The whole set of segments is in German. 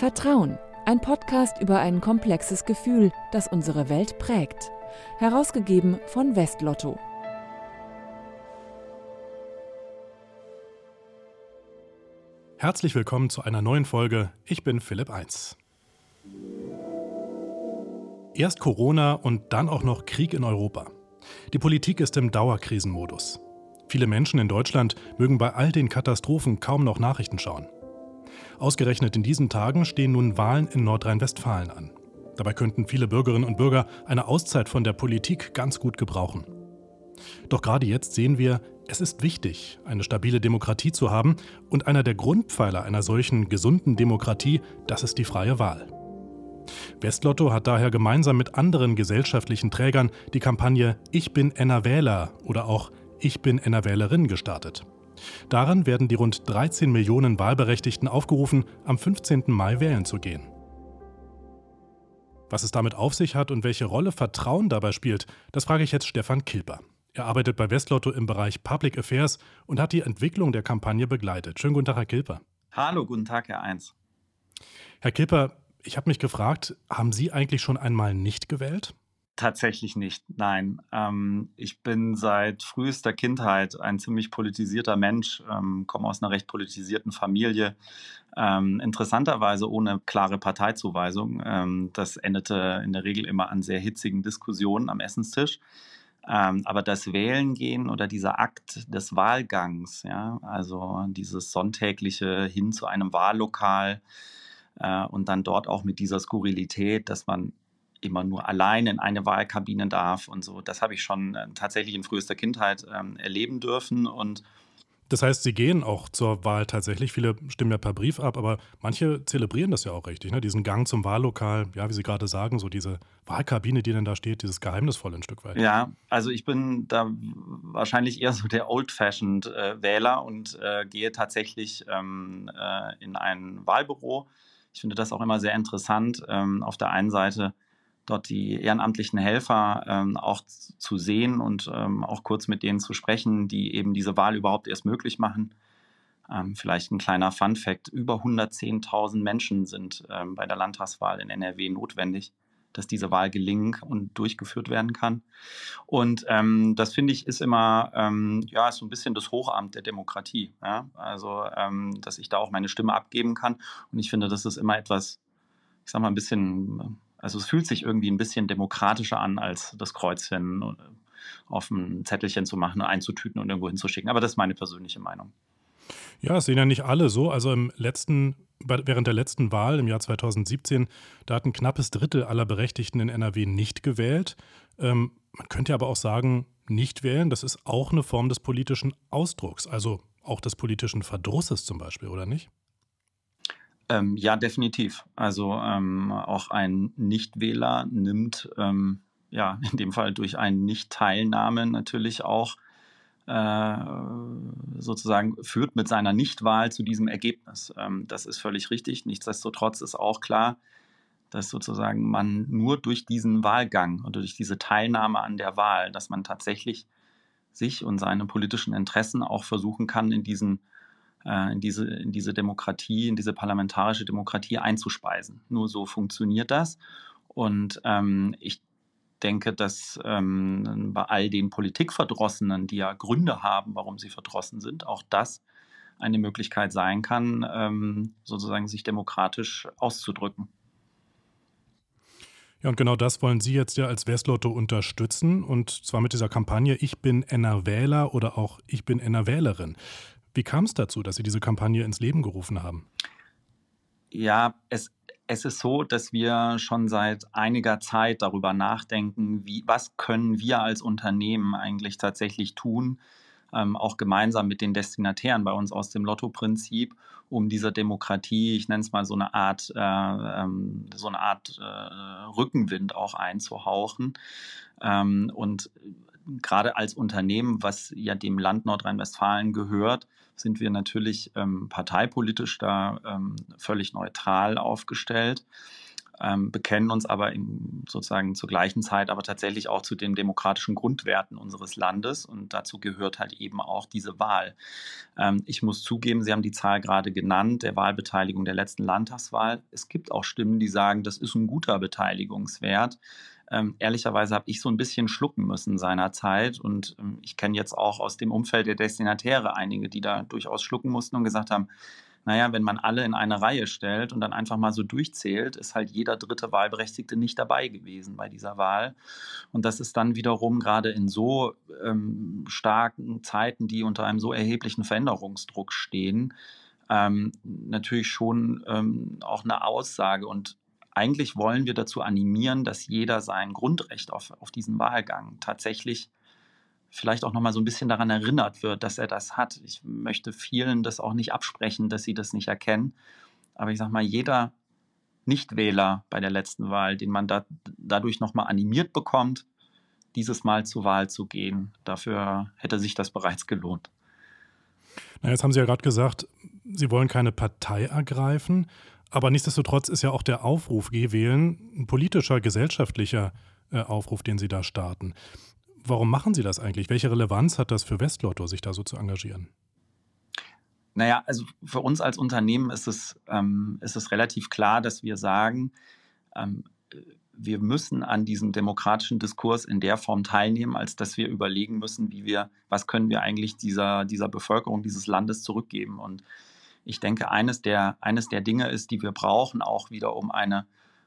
Vertrauen, ein Podcast über ein komplexes Gefühl, das unsere Welt prägt. Herausgegeben von Westlotto. Herzlich willkommen zu einer neuen Folge. Ich bin Philipp 1. Erst Corona und dann auch noch Krieg in Europa. Die Politik ist im Dauerkrisenmodus. Viele Menschen in Deutschland mögen bei all den Katastrophen kaum noch Nachrichten schauen. Ausgerechnet in diesen Tagen stehen nun Wahlen in Nordrhein-Westfalen an. Dabei könnten viele Bürgerinnen und Bürger eine Auszeit von der Politik ganz gut gebrauchen. Doch gerade jetzt sehen wir, es ist wichtig, eine stabile Demokratie zu haben und einer der Grundpfeiler einer solchen gesunden Demokratie, das ist die freie Wahl. Westlotto hat daher gemeinsam mit anderen gesellschaftlichen Trägern die Kampagne Ich bin Enner Wähler oder auch Ich bin Enner Wählerin gestartet. Daran werden die rund 13 Millionen Wahlberechtigten aufgerufen, am 15. Mai wählen zu gehen. Was es damit auf sich hat und welche Rolle Vertrauen dabei spielt, das frage ich jetzt Stefan Kilper. Er arbeitet bei Westlotto im Bereich Public Affairs und hat die Entwicklung der Kampagne begleitet. Schönen guten Tag, Herr Kilper. Hallo, guten Tag, Herr Eins. Herr Kilper, ich habe mich gefragt, haben Sie eigentlich schon einmal nicht gewählt? Tatsächlich nicht, nein. Ähm, ich bin seit frühester Kindheit ein ziemlich politisierter Mensch, ähm, komme aus einer recht politisierten Familie. Ähm, interessanterweise ohne klare Parteizuweisung. Ähm, das endete in der Regel immer an sehr hitzigen Diskussionen am Essenstisch. Ähm, aber das Wählen gehen oder dieser Akt des Wahlgangs, ja, also dieses sonntägliche hin zu einem Wahllokal äh, und dann dort auch mit dieser Skurrilität, dass man immer nur allein in eine Wahlkabine darf und so. Das habe ich schon äh, tatsächlich in frühester Kindheit ähm, erleben dürfen und das heißt, Sie gehen auch zur Wahl tatsächlich. Viele stimmen ja per Brief ab, aber manche zelebrieren das ja auch richtig. Ne? Diesen Gang zum Wahllokal, ja, wie Sie gerade sagen, so diese Wahlkabine, die dann da steht, dieses Geheimnisvolle ein Stück weit. Ja, also ich bin da wahrscheinlich eher so der Old-Fashioned äh, Wähler und äh, gehe tatsächlich ähm, äh, in ein Wahlbüro. Ich finde das auch immer sehr interessant. Ähm, auf der einen Seite dort die ehrenamtlichen Helfer ähm, auch zu sehen und ähm, auch kurz mit denen zu sprechen, die eben diese Wahl überhaupt erst möglich machen. Ähm, vielleicht ein kleiner Fun fact: Über 110.000 Menschen sind ähm, bei der Landtagswahl in NRW notwendig, dass diese Wahl gelingen und durchgeführt werden kann. Und ähm, das finde ich ist immer ähm, ja ist so ein bisschen das Hochamt der Demokratie. Ja? Also dass ich da auch meine Stimme abgeben kann. Und ich finde, das ist immer etwas, ich sag mal ein bisschen also es fühlt sich irgendwie ein bisschen demokratischer an, als das Kreuzchen äh, auf ein Zettelchen zu machen, einzutüten und irgendwo hinzuschicken. Aber das ist meine persönliche Meinung. Ja, es sehen ja nicht alle so. Also im letzten, während der letzten Wahl im Jahr 2017, da hat ein knappes Drittel aller Berechtigten in NRW nicht gewählt. Ähm, man könnte aber auch sagen, nicht wählen, das ist auch eine Form des politischen Ausdrucks, also auch des politischen Verdrusses zum Beispiel, oder nicht? Ähm, ja, definitiv. Also ähm, auch ein Nichtwähler nimmt ähm, ja in dem Fall durch eine Nichtteilnahme natürlich auch äh, sozusagen führt mit seiner Nichtwahl zu diesem Ergebnis. Ähm, das ist völlig richtig. Nichtsdestotrotz ist auch klar, dass sozusagen man nur durch diesen Wahlgang oder durch diese Teilnahme an der Wahl, dass man tatsächlich sich und seine politischen Interessen auch versuchen kann, in diesen in, diese, in diese Demokratie, in diese parlamentarische Demokratie einzuspeisen. Nur so funktioniert das. Und ähm, ich denke, dass ähm, bei all den Politikverdrossenen, die ja Gründe haben, warum sie verdrossen sind, auch das eine Möglichkeit sein kann, ähm, sozusagen sich demokratisch auszudrücken. Ja, und genau das wollen Sie jetzt ja als Westlotto unterstützen und zwar mit dieser Kampagne Ich bin NRWähler oder auch Ich bin NRWählerin. Wie kam es dazu, dass Sie diese Kampagne ins Leben gerufen haben? Ja, es, es ist so, dass wir schon seit einiger Zeit darüber nachdenken, wie, was können wir als Unternehmen eigentlich tatsächlich tun, ähm, auch gemeinsam mit den Destinatären bei uns aus dem Lotto-Prinzip, um dieser Demokratie, ich nenne es mal so eine Art, äh, ähm, so eine Art äh, Rückenwind auch einzuhauchen. Ähm, und gerade als Unternehmen, was ja dem Land Nordrhein-Westfalen gehört, sind wir natürlich ähm, parteipolitisch da ähm, völlig neutral aufgestellt. ähm, bekennen uns aber in, sozusagen zur gleichen Zeit aber tatsächlich auch zu den demokratischen Grundwerten unseres Landes und dazu gehört halt eben auch diese Wahl. Ähm, ich muss zugeben, Sie haben die Zahl gerade genannt, der Wahlbeteiligung der letzten Landtagswahl. Es gibt auch Stimmen, die sagen, das ist ein guter Beteiligungswert. Ähm, ehrlicherweise habe ich so ein bisschen schlucken müssen seinerzeit. Und ähm, ich kenne jetzt auch aus dem Umfeld der Destinatäre einige, die da durchaus schlucken mussten und gesagt haben, naja, wenn man alle in eine Reihe stellt und dann einfach mal so durchzählt, ist halt jeder dritte Wahlberechtigte nicht dabei gewesen bei dieser Wahl. Und das ist dann wiederum gerade in so ähm, starken Zeiten, die unter einem so erheblichen Veränderungsdruck stehen, ähm, natürlich schon ähm, auch eine Aussage. Und eigentlich wollen wir dazu animieren, dass jeder sein Grundrecht auf, auf diesen Wahlgang tatsächlich vielleicht auch nochmal so ein bisschen daran erinnert wird, dass er das hat. Ich möchte vielen das auch nicht absprechen, dass sie das nicht erkennen. Aber ich sage mal, jeder Nichtwähler bei der letzten Wahl, den man da, dadurch nochmal animiert bekommt, dieses Mal zur Wahl zu gehen, dafür hätte sich das bereits gelohnt. Na, jetzt haben Sie ja gerade gesagt, Sie wollen keine Partei ergreifen, aber nichtsdestotrotz ist ja auch der Aufruf Geh wählen ein politischer, gesellschaftlicher äh, Aufruf, den Sie da starten. Warum machen Sie das eigentlich? Welche Relevanz hat das für Westlotto, sich da so zu engagieren? Naja, also für uns als Unternehmen ist es, ähm, ist es relativ klar, dass wir sagen, ähm, wir müssen an diesem demokratischen Diskurs in der Form teilnehmen, als dass wir überlegen müssen, wie wir, was können wir eigentlich dieser, dieser Bevölkerung dieses Landes zurückgeben. Und ich denke, eines der, eines der Dinge ist, die wir brauchen, auch wieder um eine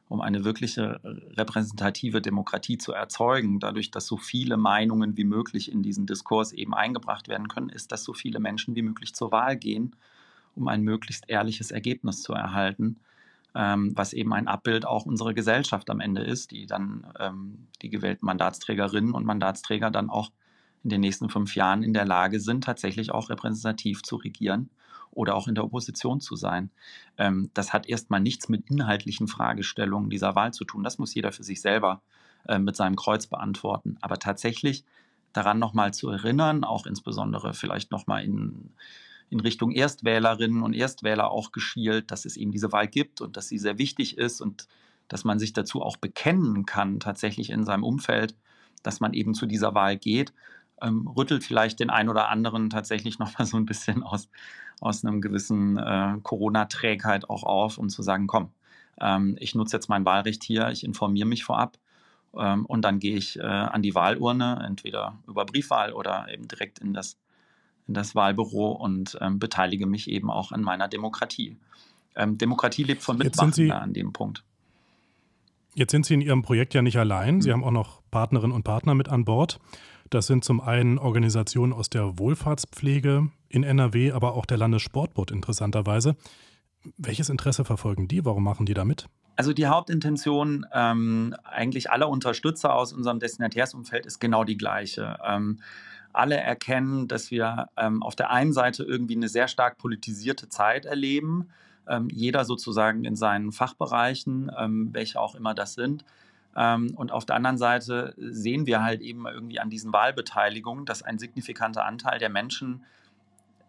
um eine wirkliche repräsentative Demokratie zu erzeugen, dadurch, dass so viele Meinungen wie möglich in diesen Diskurs eben eingebracht werden können, ist, dass so viele Menschen wie möglich zur Wahl gehen, um ein möglichst ehrliches Ergebnis zu erhalten, ähm, was eben ein Abbild auch unserer Gesellschaft am Ende ist, die dann ähm, die gewählten Mandatsträgerinnen und Mandatsträger dann auch in den nächsten fünf Jahren in der Lage sind, tatsächlich auch repräsentativ zu regieren oder auch in der Opposition zu sein. Ähm, das hat erstmal nichts mit inhaltlichen Fragestellungen dieser Wahl zu tun. Das muss jeder für sich selber äh, mit seinem Kreuz beantworten. Aber tatsächlich daran nochmal zu erinnern, auch insbesondere vielleicht nochmal in, in Richtung Erstwählerinnen und Erstwähler auch geschielt, dass es eben diese Wahl gibt und dass sie sehr wichtig ist und dass man sich dazu auch bekennen kann, tatsächlich in seinem Umfeld, dass man eben zu dieser Wahl geht, ähm, rüttelt vielleicht den einen oder anderen tatsächlich nochmal so ein bisschen aus, aus einem gewissen äh, Corona-Trägheit auch auf, um zu sagen, komm, ähm, ich nutze jetzt mein Wahlrecht hier, ich informiere mich vorab ähm, und dann gehe ich äh, an die Wahlurne, entweder über Briefwahl oder eben direkt in das, in das Wahlbüro und ähm, beteilige mich eben auch an meiner Demokratie. Ähm, Demokratie lebt von Mitmachen an dem Punkt. Jetzt sind Sie in Ihrem Projekt ja nicht allein. Sie mhm. haben auch noch Partnerinnen und Partner mit an Bord. Das sind zum einen Organisationen aus der Wohlfahrtspflege in NRW, aber auch der Landessportbund interessanterweise. Welches Interesse verfolgen die? Warum machen die da mit? Also die Hauptintention ähm, eigentlich aller Unterstützer aus unserem Destinatärsumfeld ist genau die gleiche. Ähm, alle erkennen, dass wir ähm, auf der einen Seite irgendwie eine sehr stark politisierte Zeit erleben, ähm, jeder sozusagen in seinen Fachbereichen, ähm, welche auch immer das sind. Ähm, und auf der anderen Seite sehen wir halt eben irgendwie an diesen Wahlbeteiligungen, dass ein signifikanter Anteil der Menschen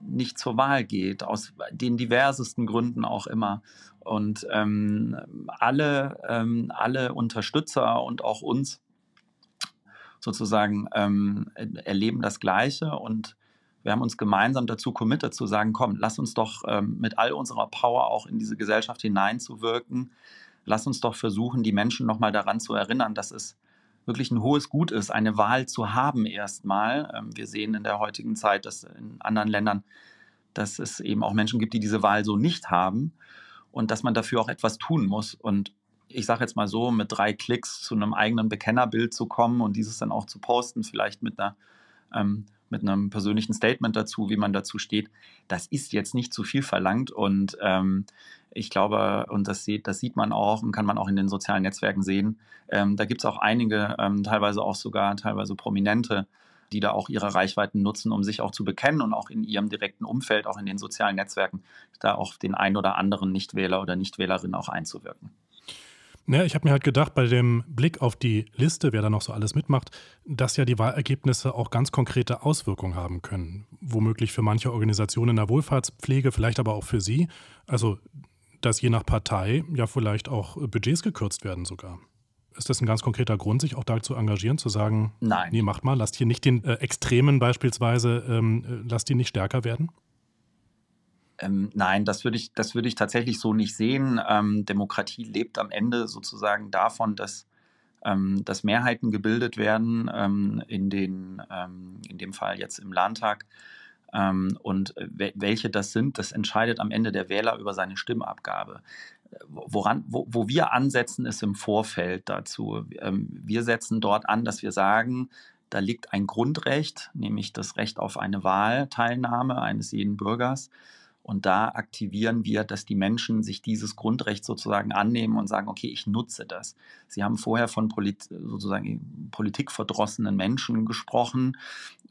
nicht zur Wahl geht, aus den diversesten Gründen auch immer. Und ähm, alle, ähm, alle Unterstützer und auch uns sozusagen ähm, erleben das Gleiche und wir haben uns gemeinsam dazu committed zu sagen, komm, lass uns doch ähm, mit all unserer Power auch in diese Gesellschaft hineinzuwirken, lass uns doch versuchen, die Menschen nochmal daran zu erinnern, dass es wirklich ein hohes Gut ist, eine Wahl zu haben erstmal. Ähm, wir sehen in der heutigen Zeit, dass in anderen Ländern, dass es eben auch Menschen gibt, die diese Wahl so nicht haben und dass man dafür auch etwas tun muss. Und ich sage jetzt mal so, mit drei Klicks zu einem eigenen Bekennerbild zu kommen und dieses dann auch zu posten, vielleicht mit einer ähm, mit einem persönlichen Statement dazu, wie man dazu steht, das ist jetzt nicht zu viel verlangt und ähm, ich glaube, und das sieht, das sieht man auch und kann man auch in den sozialen Netzwerken sehen, ähm, da gibt es auch einige, ähm, teilweise auch sogar teilweise Prominente, die da auch ihre Reichweiten nutzen, um sich auch zu bekennen und auch in ihrem direkten Umfeld, auch in den sozialen Netzwerken, da auch den ein oder anderen Nichtwähler oder Nichtwählerin auch einzuwirken. Ja, ich habe mir halt gedacht, bei dem Blick auf die Liste, wer da noch so alles mitmacht, dass ja die Wahlergebnisse auch ganz konkrete Auswirkungen haben können. Womöglich für manche Organisationen in der Wohlfahrtspflege, vielleicht aber auch für Sie. Also dass je nach Partei ja vielleicht auch Budgets gekürzt werden sogar. Ist das ein ganz konkreter Grund, sich auch da zu engagieren, zu sagen, Nein. nee, macht mal, lasst hier nicht den äh, Extremen beispielsweise, ähm, äh, lasst die nicht stärker werden? Ähm, nein, das würde ich, das ich tatsächlich so nicht sehen. Ähm, Demokratie lebt am Ende sozusagen davon, dass, ähm, dass Mehrheiten gebildet werden, ähm, in, den, ähm, in dem Fall jetzt im Landtag. Ähm, und äh, welche das sind, das entscheidet am Ende der Wähler über seine Stimmabgabe. Woran, wo, wo wir ansetzen, ist im Vorfeld dazu. wir setzen dort an, dass wir sagen, da liegt ein Grundrecht, nämlich das Recht auf eine Wahlteilnahme eines jeden Bürgers. Und da aktivieren wir, dass die Menschen sich dieses Grundrecht sozusagen annehmen und sagen, okay, ich nutze das. Sie haben vorher von Polit sozusagen politikverdrossenen Menschen gesprochen,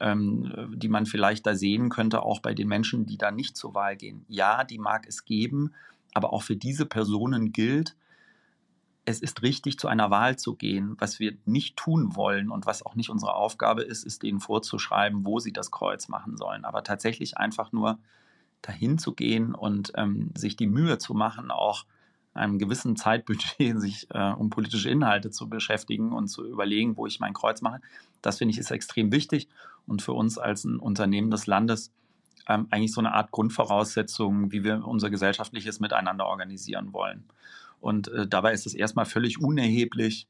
ähm, die man vielleicht da sehen könnte, auch bei den Menschen, die da nicht zur Wahl gehen. Ja, die mag es geben, aber auch für diese Personen gilt, es ist richtig, zu einer Wahl zu gehen. Was wir nicht tun wollen und was auch nicht unsere Aufgabe ist, ist denen vorzuschreiben, wo sie das Kreuz machen sollen. Aber tatsächlich einfach nur dahin zu gehen und ähm, sich die Mühe zu machen, auch einem gewissen Zeitbudget sich äh, um politische Inhalte zu beschäftigen und zu überlegen, wo ich mein Kreuz mache. Das finde ich ist extrem wichtig und für uns als ein Unternehmen des Landes ähm, eigentlich so eine Art Grundvoraussetzung, wie wir unser gesellschaftliches Miteinander organisieren wollen. Und äh, dabei ist es erstmal völlig unerheblich,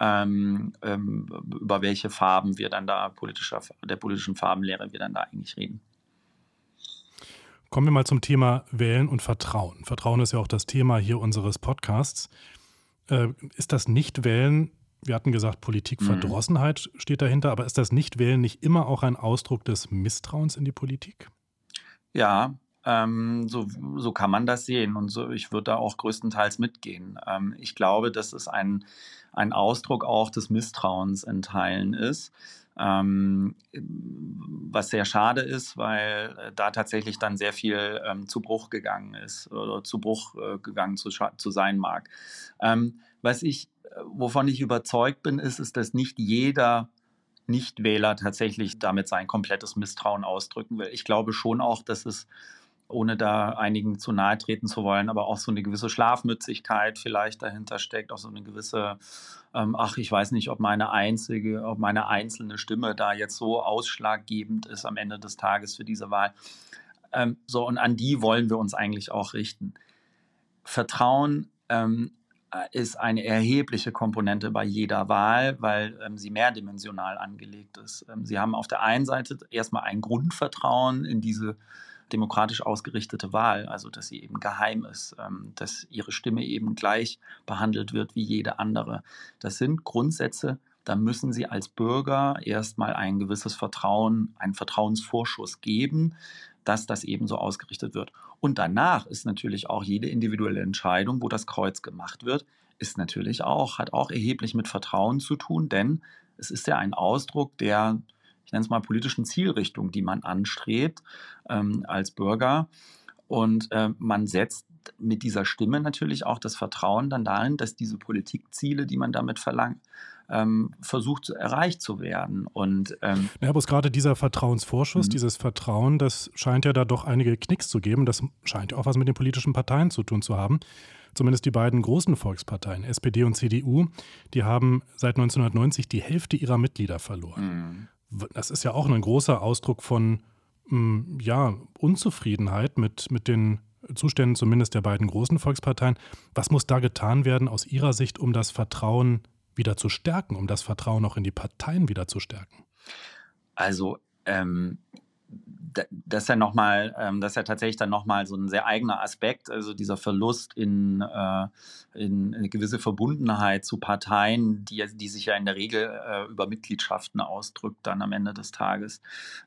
ähm, ähm, über welche Farben wir dann da politischer, der politischen Farbenlehre wir dann da eigentlich reden. Kommen wir mal zum Thema Wählen und Vertrauen. Vertrauen ist ja auch das Thema hier unseres Podcasts. Äh, ist das Nichtwählen, wir hatten gesagt, Politikverdrossenheit mhm. steht dahinter, aber ist das Nichtwählen nicht immer auch ein Ausdruck des Misstrauens in die Politik? Ja, ähm, so, so kann man das sehen und so, ich würde da auch größtenteils mitgehen. Ähm, ich glaube, dass es ein, ein Ausdruck auch des Misstrauens in Teilen ist. Ähm, was sehr schade ist, weil äh, da tatsächlich dann sehr viel ähm, zu Bruch gegangen ist oder zu Bruch äh, gegangen zu, zu sein mag. Ähm, was ich, äh, wovon ich überzeugt bin, ist, ist, dass nicht jeder Nichtwähler tatsächlich damit sein komplettes Misstrauen ausdrücken will. Ich glaube schon auch, dass es ohne da einigen zu nahe treten zu wollen, aber auch so eine gewisse Schlafmützigkeit vielleicht dahinter steckt, auch so eine gewisse, ähm, ach, ich weiß nicht, ob meine einzige, ob meine einzelne Stimme da jetzt so ausschlaggebend ist am Ende des Tages für diese Wahl. Ähm, so, und an die wollen wir uns eigentlich auch richten. Vertrauen ähm, ist eine erhebliche Komponente bei jeder Wahl, weil ähm, sie mehrdimensional angelegt ist. Ähm, sie haben auf der einen Seite erstmal ein Grundvertrauen in diese demokratisch ausgerichtete Wahl, also dass sie eben geheim ist, ähm, dass ihre Stimme eben gleich behandelt wird wie jede andere. Das sind Grundsätze, da müssen sie als Bürger erstmal ein gewisses Vertrauen, einen Vertrauensvorschuss geben, dass das eben so ausgerichtet wird. Und danach ist natürlich auch jede individuelle Entscheidung, wo das Kreuz gemacht wird, ist natürlich auch, hat auch erheblich mit Vertrauen zu tun, denn es ist ja ein Ausdruck der ich nenne es mal, politischen Zielrichtung, die man anstrebt ähm, als Bürger. Und äh, man setzt mit dieser Stimme natürlich auch das Vertrauen dann darin, dass diese Politikziele, die man damit verlangt, ähm, versucht erreicht zu werden. Und ähm, ja, aber gerade dieser Vertrauensvorschuss, mhm. dieses Vertrauen, das scheint ja da doch einige Knicks zu geben. Das scheint ja auch was mit den politischen Parteien zu tun zu haben. Zumindest die beiden großen Volksparteien, SPD und CDU, die haben seit 1990 die Hälfte ihrer Mitglieder verloren. Mhm das ist ja auch ein großer Ausdruck von mm, ja, Unzufriedenheit mit, mit den Zuständen zumindest der beiden großen Volksparteien. Was muss da getan werden aus Ihrer Sicht, um das Vertrauen wieder zu stärken, um das Vertrauen auch in die Parteien wieder zu stärken? Also ähm, das ist ja nochmal, ähm, das ist ja tatsächlich dann nochmal so ein sehr eigener Aspekt, also dieser Verlust in, äh, in eine gewisse Verbundenheit zu Parteien, die, die sich ja in der Regel äh, über Mitgliedschaften ausdrückt, dann am Ende des Tages.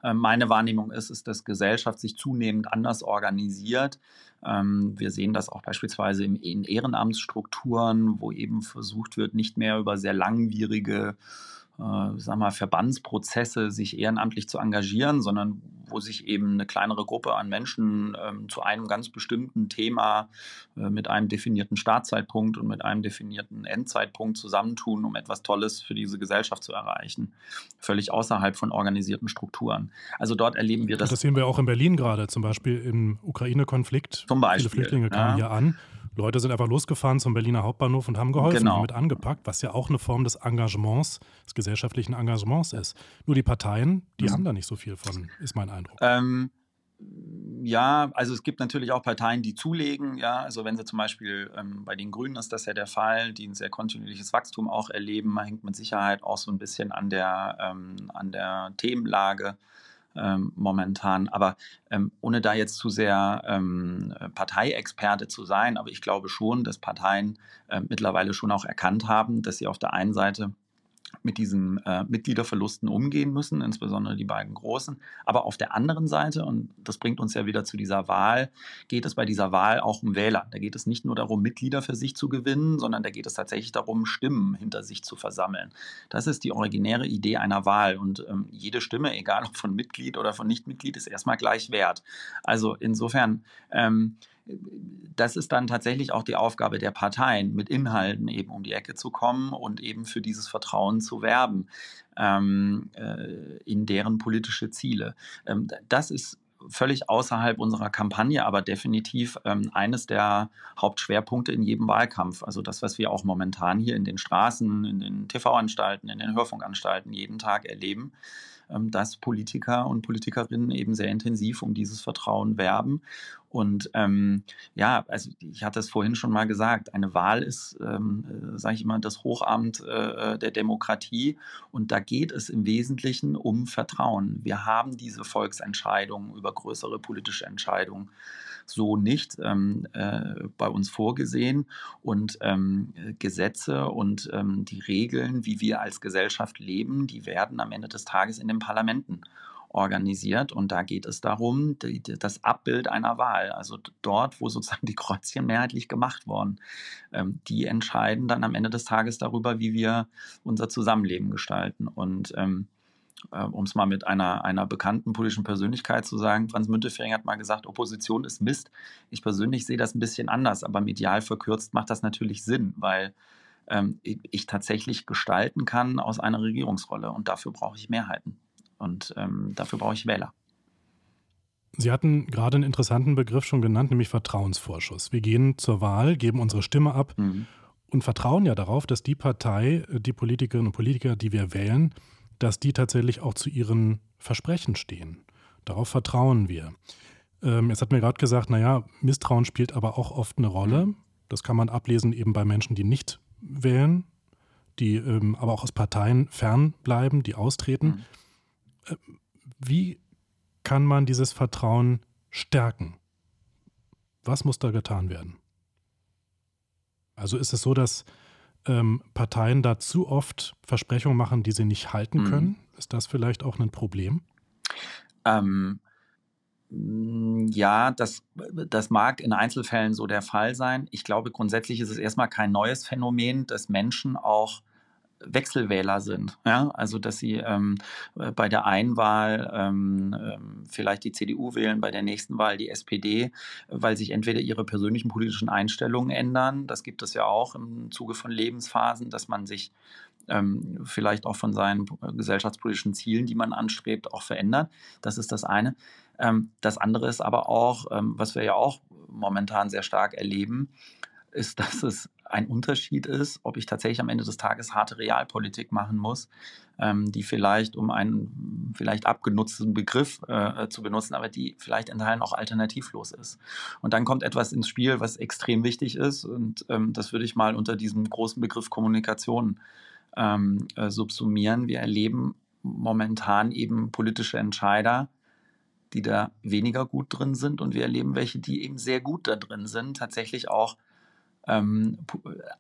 Äh, meine Wahrnehmung ist, ist, dass Gesellschaft sich zunehmend anders organisiert. Ähm, wir sehen das auch beispielsweise in, in Ehrenamtsstrukturen, wo eben versucht wird, nicht mehr über sehr langwierige äh, sag mal, Verbandsprozesse sich ehrenamtlich zu engagieren, sondern wo sich eben eine kleinere Gruppe an Menschen ähm, zu einem ganz bestimmten Thema äh, mit einem definierten Startzeitpunkt und mit einem definierten Endzeitpunkt zusammentun, um etwas Tolles für diese Gesellschaft zu erreichen. Völlig außerhalb von organisierten Strukturen. Also dort erleben wir das. Das sehen wir auch in Berlin gerade, zum Beispiel im Ukraine-Konflikt. Zum Beispiel. Viele Flüchtlinge kamen ja. hier an Leute sind einfach losgefahren zum Berliner Hauptbahnhof und haben geholfen, Genau. mit angepackt, was ja auch eine Form des Engagements, des gesellschaftlichen Engagements ist. Nur die Parteien, die Mhm. haben da nicht so viel von, ist mein Eindruck. Ähm, ja, also es gibt natürlich auch Parteien, die zulegen. Ja, also wenn sie zum Beispiel ähm, bei den Grünen ist das ja der Fall, die ein sehr kontinuierliches Wachstum auch erleben, hängt mit Sicherheit auch so ein bisschen an der, ähm, an der Themenlage ähm, momentan. Aber ähm, ohne da jetzt zu sehr ähm, Parteiexperte zu sein, aber ich glaube schon, dass Parteien äh, mittlerweile schon auch erkannt haben, dass sie auf der einen Seite mit diesen äh, Mitgliederverlusten umgehen müssen, insbesondere die beiden großen. Aber auf der anderen Seite, und das bringt uns ja wieder zu dieser Wahl, geht es bei dieser Wahl auch um Wähler. Da geht es nicht nur darum, Mitglieder für sich zu gewinnen, sondern da geht es tatsächlich darum, Stimmen hinter sich zu versammeln. Das ist die originäre Idee einer Wahl. Und ähm, jede Stimme, egal ob von Mitglied oder von Nichtmitglied, ist erstmal gleich wert. Also insofern, ähm, das ist dann tatsächlich auch die Aufgabe der Parteien, mit Inhalten eben um die Ecke zu kommen und eben für dieses Vertrauen zu werben ähm, äh, in deren politische Ziele. Ähm, das ist völlig außerhalb unserer Kampagne, aber definitiv ähm, eines der Hauptschwerpunkte in jedem Wahlkampf. Also das, was wir auch momentan hier in den Straßen, in den TV-Anstalten, in den Hörfunkanstalten jeden Tag erleben, dass Politiker und Politikerinnen eben sehr intensiv um dieses Vertrauen werben. Und ähm, ja, also ich hatte es vorhin schon mal gesagt, eine Wahl ist, ähm, äh, sage ich immer, das Hochamt äh, der Demokratie. Und da geht es im Wesentlichen um Vertrauen. Wir haben diese Volksentscheidungen über größere politische Entscheidungen so nicht ähm, äh, bei uns vorgesehen. Und ähm, Gesetze und ähm, die Regeln, wie wir als Gesellschaft leben, die werden am Ende des Tages in den Parlamenten organisiert. Und da geht es darum, die, die, das Abbild einer Wahl, also dort, wo sozusagen die Kreuzchen mehrheitlich gemacht wurden, ähm, die entscheiden dann am Ende des Tages darüber, wie wir unser Zusammenleben gestalten. Und ähm, äh, um es mal mit einer, einer bekannten politischen Persönlichkeit zu sagen, Franz Müntefering hat mal gesagt, Opposition ist Mist. Ich persönlich sehe das ein bisschen anders, aber medial verkürzt macht das natürlich Sinn, weil ähm, ich tatsächlich gestalten kann aus einer Regierungsrolle und dafür brauche ich Mehrheiten und ähm, dafür brauche ich Wähler. Sie hatten gerade einen interessanten Begriff schon genannt, nämlich Vertrauensvorschuss. Wir gehen zur Wahl, geben unsere Stimme ab mhm. und vertrauen ja darauf, dass die Partei, die Politikerinnen und Politiker, die wir wählen, dass die tatsächlich auch zu ihren Versprechen stehen. Darauf vertrauen wir. Ähm, jetzt hat mir gerade gesagt, naja, Misstrauen spielt aber auch oft eine Rolle. Das kann man ablesen eben bei Menschen, die nicht wählen, die ähm, aber auch aus Parteien fernbleiben, die austreten. Mhm. Äh, wie kann man dieses Vertrauen stärken? Was muss da getan werden? Also ist es so, dass ähm, Parteien da zu oft Versprechungen machen, die sie nicht halten können? Mhm. Ist das vielleicht auch ein Problem? Ähm, ja, das, das mag in Einzelfällen so der Fall sein. Ich glaube, grundsätzlich ist es erstmal kein neues Phänomen, dass Menschen auch Wechselwähler sind. Ja? Also, dass sie ähm, bei der einen Wahl ähm, vielleicht die CDU wählen, bei der nächsten Wahl die SPD, weil sich entweder ihre persönlichen politischen Einstellungen ändern. Das gibt es ja auch im Zuge von Lebensphasen, dass man sich ähm, vielleicht auch von seinen gesellschaftspolitischen Zielen, die man anstrebt, auch verändert. Das ist das eine. Ähm, das andere ist aber auch, ähm, was wir ja auch momentan sehr stark erleben, ist, dass es ein Unterschied ist, ob ich tatsächlich am Ende des Tages harte Realpolitik machen muss, ähm, die vielleicht, um einen vielleicht abgenutzten Begriff äh, zu benutzen, aber die vielleicht in Teilen auch alternativlos ist. Und dann kommt etwas ins Spiel, was extrem wichtig ist und ähm, das würde ich mal unter diesem großen Begriff Kommunikation ähm, äh, subsumieren. Wir erleben momentan eben politische Entscheider, die da weniger gut drin sind und wir erleben welche, die eben sehr gut da drin sind, tatsächlich auch ähm,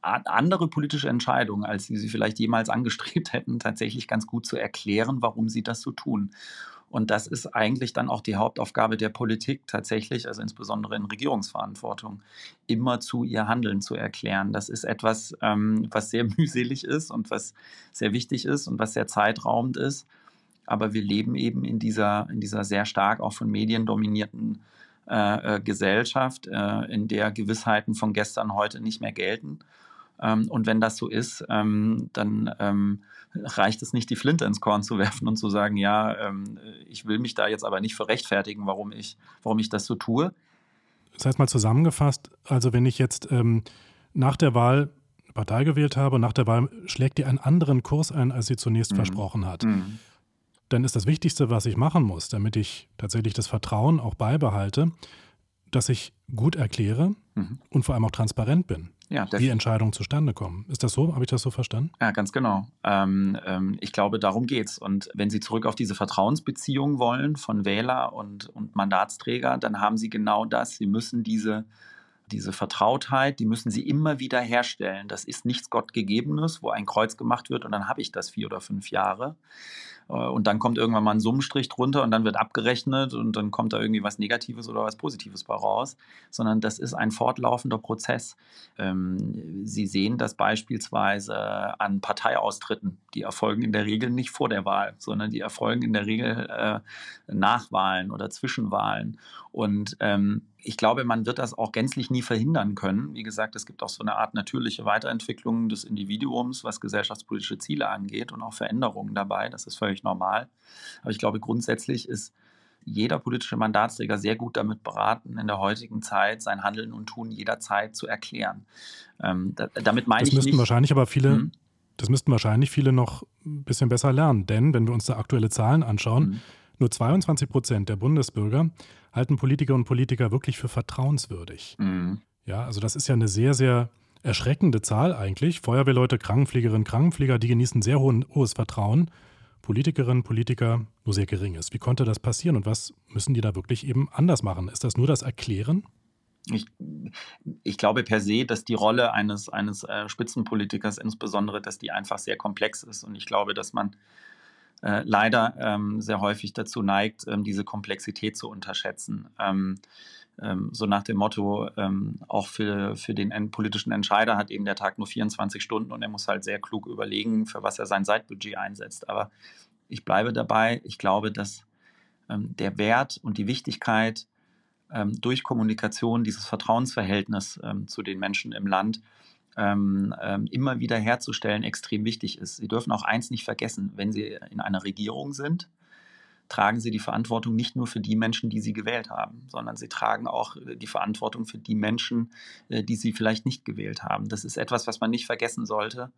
andere politische Entscheidungen, als sie sie vielleicht jemals angestrebt hätten, tatsächlich ganz gut zu erklären, warum sie das so tun. Und das ist eigentlich dann auch die Hauptaufgabe der Politik tatsächlich, also insbesondere in Regierungsverantwortung, immer zu ihr Handeln zu erklären. Das ist etwas, ähm, was sehr mühselig ist und was sehr wichtig ist und was sehr zeitraubend ist. Aber wir leben eben in dieser, in dieser sehr stark auch von Medien dominierten äh, Gesellschaft, äh, in der Gewissheiten von gestern heute nicht mehr gelten. Ähm, und wenn das so ist, ähm, dann ähm, reicht es nicht, die Flinte ins Korn zu werfen und zu sagen, ja, ähm, ich will mich da jetzt aber nicht für rechtfertigen, warum ich, warum ich das so tue. Das heißt mal zusammengefasst, also wenn ich jetzt ähm, nach der Wahl Partei gewählt habe und nach der Wahl schlägt die einen anderen Kurs ein, als sie zunächst mhm. versprochen hat, mhm. Dann ist das Wichtigste, was ich machen muss, damit ich tatsächlich das Vertrauen auch beibehalte, dass ich gut erkläre mhm. und vor allem auch transparent bin, ja, wie Entscheidungen zustande kommen. Ist das so? Habe ich das so verstanden? Ja, ganz genau. Ähm, ähm, ich glaube, darum geht es. Und wenn Sie zurück auf diese Vertrauensbeziehung wollen von Wähler und, und Mandatsträger, dann haben Sie genau das. Sie müssen diese diese Vertrautheit, die müssen sie immer wieder herstellen. Das ist nichts Gottgegebenes, wo ein Kreuz gemacht wird und dann habe ich das vier oder fünf Jahre. Äh, und dann kommt irgendwann mal ein Summenstrich drunter und dann wird abgerechnet und dann kommt da irgendwie was Negatives oder was Positives bei raus, sondern das ist ein fortlaufender Prozess. Ähm, Sie sehen das beispielsweise an Parteiaustritten. Die erfolgen in der Regel nicht vor der Wahl, sondern die erfolgen in der Regel äh, nach Wahlen oder Zwischenwahlen. Und ähm, ich glaube, man wird das auch gänzlich nie verhindern können. Wie gesagt, es gibt auch so eine Art natürliche Weiterentwicklung des Individuums, was gesellschaftspolitische Ziele angeht und auch Veränderungen dabei. Das ist völlig normal. Aber ich glaube, grundsätzlich ist jeder politische Mandatsträger sehr gut damit beraten, in der heutigen Zeit sein Handeln und Tun jederzeit zu erklären. Ähm, da, damit meine das ich müssten nicht, wahrscheinlich aber viele, hm? das müssten wahrscheinlich viele noch ein bisschen besser lernen, denn wenn wir uns da aktuelle Zahlen anschauen, hm. nur 22 Prozent der Bundesbürger halten Politikerinnen und Politiker wirklich für vertrauenswürdig. Mhm. Ja, also das ist ja eine sehr, sehr erschreckende Zahl eigentlich. Feuerwehrleute, Krankenpflegerinnen, Krankenpfleger, die genießen sehr hohen, hohes Vertrauen. Politikerinnen, Politiker nur sehr geringes. Wie konnte das passieren und was müssen die da wirklich eben anders machen? Ist das nur das Erklären? Ich, ich glaube per se, dass die Rolle eines, eines äh, Spitzenpolitikers insbesondere, dass die einfach sehr komplex ist. Und ich glaube, dass man äh, leider ähm, sehr häufig dazu neigt, ähm, diese Komplexität zu unterschätzen. Ähm, ähm so nach dem Motto, ähm, auch für, für den politischen Entscheider hat eben der Tag nur 24 Stunden und er muss halt sehr klug überlegen, für was er sein Zeitbudget einsetzt. Aber ich bleibe dabei, ich glaube, dass ähm, der Wert und die Wichtigkeit durch Kommunikation dieses Vertrauensverhältnis zu den Menschen im Land ähm, ähm, immer wieder herzustellen, extrem wichtig ist. Sie dürfen auch eins nicht vergessen, wenn Sie in einer Regierung sind, tragen Sie die Verantwortung nicht nur für die Menschen, die Sie gewählt haben, sondern Sie tragen auch äh, die Verantwortung für die Menschen, äh, die Sie vielleicht nicht gewählt haben. Das ist etwas, was man nicht vergessen sollte.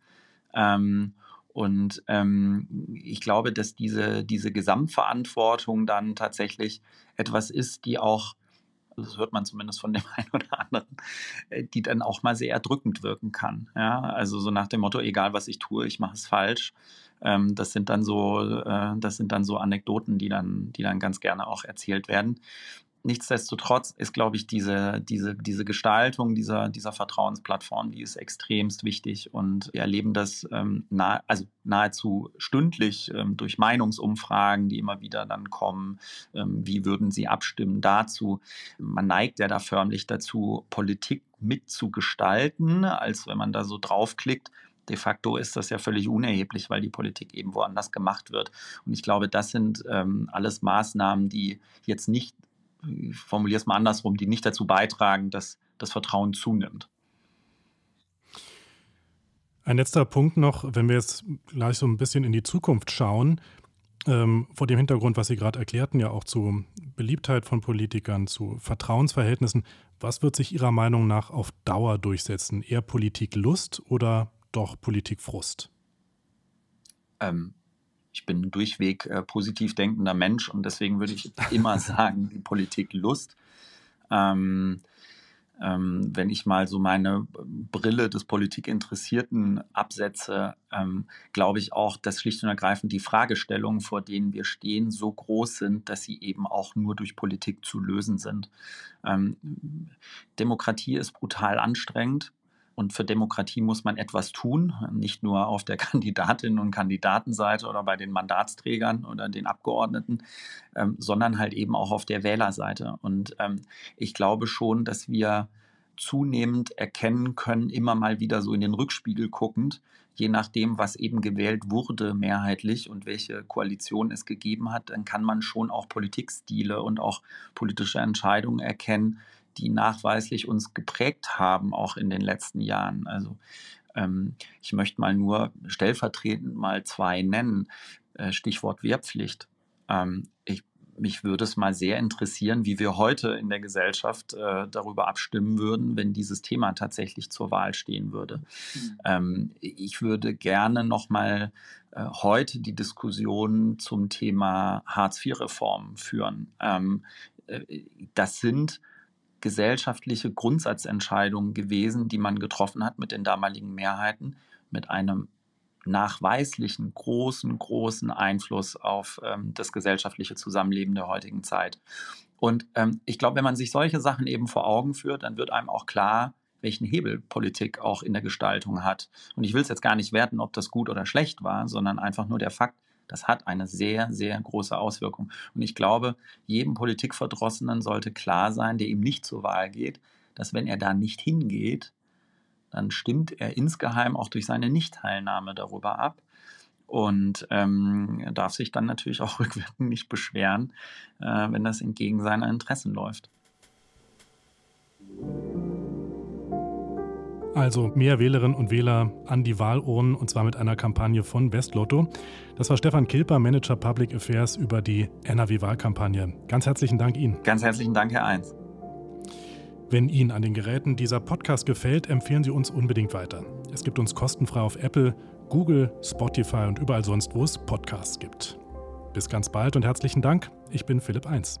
Ähm, und ähm, ich glaube, dass diese, diese Gesamtverantwortung dann tatsächlich etwas ist, die auch das hört man zumindest von dem einen oder anderen, äh, die dann auch mal sehr erdrückend wirken kann. Ja? Also so nach dem Motto, egal was ich tue, ich mache es falsch. Ähm, das sind dann so, äh, das sind dann so Anekdoten, die dann, die dann ganz gerne auch erzählt werden nichtsdestotrotz ist, glaube ich, diese, diese, diese Gestaltung dieser, dieser Vertrauensplattform, die ist extremst wichtig und wir erleben das ähm, nahe, also nahezu stündlich ähm, durch Meinungsumfragen, die immer wieder dann kommen. Ähm, wie würden Sie abstimmen dazu? Man neigt ja da förmlich dazu, Politik mitzugestalten, als wenn man da so draufklickt. De facto ist das ja völlig unerheblich, weil die Politik eben woanders gemacht wird. Und ich glaube, das sind ähm, alles Maßnahmen, die jetzt nicht ich formuliere es mal andersrum, die nicht dazu beitragen, dass das Vertrauen zunimmt. Ein letzter Punkt noch, wenn wir jetzt gleich so ein bisschen in die Zukunft schauen, ähm, vor dem Hintergrund, was Sie gerade erklärten, ja auch zu Beliebtheit von Politikern, zu Vertrauensverhältnissen. Was wird sich Ihrer Meinung nach auf Dauer durchsetzen? Eher Politiklust oder doch Politikfrust? Ähm, ich bin ein durchweg äh, positiv denkender Mensch und deswegen würde ich immer sagen, die Politik Lust. Ähm, ähm, wenn ich mal so meine Brille des Politikinteressierten absetze, ähm, glaube ich auch, dass schlicht und ergreifend die Fragestellungen, vor denen wir stehen, so groß sind, dass sie eben auch nur durch Politik zu lösen sind. Ähm, Demokratie ist brutal anstrengend. Und für Demokratie muss man etwas tun, nicht nur auf der Kandidatinnen- und Kandidatenseite oder bei den Mandatsträgern oder den Abgeordneten, ähm, sondern halt eben auch auf der Wählerseite. Und ähm, ich glaube schon, dass wir zunehmend erkennen können, immer mal wieder so in den Rückspiegel guckend, je nachdem, was eben gewählt wurde mehrheitlich und welche Koalition es gegeben hat, dann kann man schon auch Politikstile und auch politische Entscheidungen erkennen, die nachweislich uns geprägt haben, auch in den letzten Jahren. Also ähm, ich möchte mal nur stellvertretend mal zwei nennen. Äh, Stichwort Wehrpflicht. Ähm, ich mich würde es mal sehr interessieren, wie wir heute in der Gesellschaft äh, darüber abstimmen würden, wenn dieses Thema tatsächlich zur Wahl stehen würde. Mhm. Ähm, ich würde gerne noch mal äh, heute die Diskussion zum Thema Hartz-IV-Reform führen. Ähm, äh, das sind gesellschaftliche Grundsatzentscheidungen gewesen, die man getroffen hat mit den damaligen Mehrheiten, mit einem nachweislichen großen, großen Einfluss auf ähm, das gesellschaftliche Zusammenleben der heutigen Zeit. Und ähm, ich glaube, wenn man sich solche Sachen eben vor Augen führt, dann wird einem auch klar, welchen Hebel Politik auch in der Gestaltung hat. Und ich will es jetzt gar nicht werten, ob das gut oder schlecht war, sondern einfach nur der Fakt, das hat eine sehr, sehr große Auswirkung. Und ich glaube, jedem Politikverdrossenen sollte klar sein, der ihm nicht zur Wahl geht, dass wenn er da nicht hingeht, dann stimmt er insgeheim auch durch seine Nichtteilnahme darüber ab und ähm, darf sich dann natürlich auch rückwirkend nicht beschweren, äh, wenn das entgegen seiner Interessen läuft. Also mehr Wählerinnen und Wähler an die Wahlurnen und zwar mit einer Kampagne von Westlotto. Das war Stefan Kilper, Manager Public Affairs über die NRW-Wahlkampagne. Ganz herzlichen Dank Ihnen. Ganz herzlichen Dank, Herr Eins. Wenn Ihnen an den Geräten dieser Podcast gefällt, empfehlen Sie uns unbedingt weiter. Es gibt uns kostenfrei auf Apple, Google, Spotify und überall sonst, wo es Podcasts gibt. Bis ganz bald und herzlichen Dank. Ich bin Philipp 1.